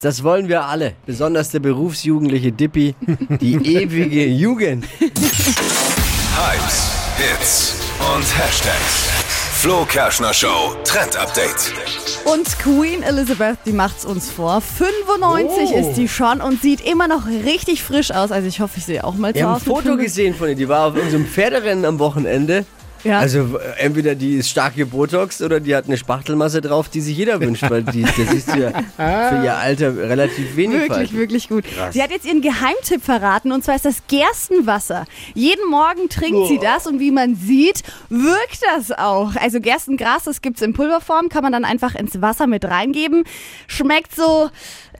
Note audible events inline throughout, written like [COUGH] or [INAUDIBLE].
Das wollen wir alle, besonders der berufsjugendliche Dippi, die [LAUGHS] ewige Jugend. Hypes, Hits und Hashtags. Flo Kerschner Show Trend Update. Und Queen Elizabeth, die macht's uns vor. 95 Oh. ist die schon und sieht immer noch richtig frisch aus. Also ich hoffe, ich sehe auch mal Wir so haben ein Foto 95. gesehen von ihr, die war auf irgendeinem Pferderennen am Wochenende. Ja. Also äh, entweder die ist stark gebotox oder die hat eine Spachtelmasse drauf, die sich jeder wünscht, weil die, das ist ja [LAUGHS] für ihr Alter relativ wenig Wirklich, falsch. wirklich gut. Sie hat jetzt ihren Geheimtipp verraten und zwar ist das Gerstenwasser. Jeden Morgen trinkt sie das und wie man sieht, wirkt das auch. Also Gerstengras, das gibt's in Pulverform, kann man dann einfach ins Wasser mit reingeben. Schmeckt so,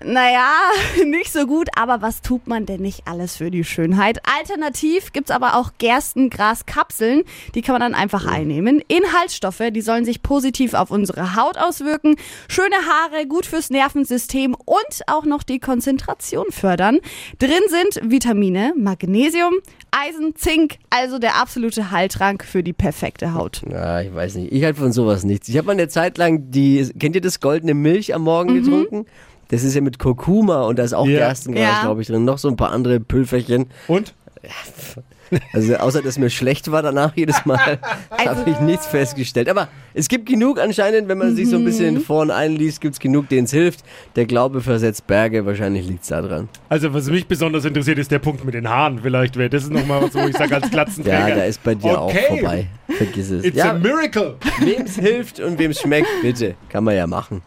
naja, [LAUGHS] nicht so gut, aber was tut man denn nicht alles für die Schönheit? Alternativ gibt's aber auch Gerstengraskapseln, die kann man dann einfach einnehmen. Inhaltsstoffe, die sollen sich positiv auf unsere Haut auswirken, schöne Haare, gut fürs Nervensystem und auch noch die Konzentration fördern. Drin sind Vitamine, Magnesium, Eisen, Zink, also der absolute Heiltrank für die perfekte Haut. Ja, ich weiß nicht. Ich halte von sowas nichts. Ich habe mal eine Zeit lang die, kennt ihr das goldene Milch am Morgen Mhm. getrunken? Das ist ja mit Kurkuma und da ist auch Ja. Gerstengras, Ja. glaube ich, drin. Noch so ein paar andere Pülferchen. Und? [LAUGHS] Also außer, dass mir schlecht war danach jedes Mal, [LAUGHS] Also habe ich nichts festgestellt. Aber es gibt genug anscheinend, wenn man sich so ein bisschen Mhm. in Vor- und einliest, gibt es genug, denen es hilft. Der Glaube versetzt Berge, wahrscheinlich liegt es da dran. Also, was mich besonders interessiert, ist der Punkt mit den Haaren. Vielleicht wäre das nochmal was, wo ich sage, als Glatzenträger. Ja, da ist bei dir Okay. auch vorbei. Vergiss es. It's ja, a miracle. wem es hilft und wem es schmeckt, bitte. Kann man ja machen.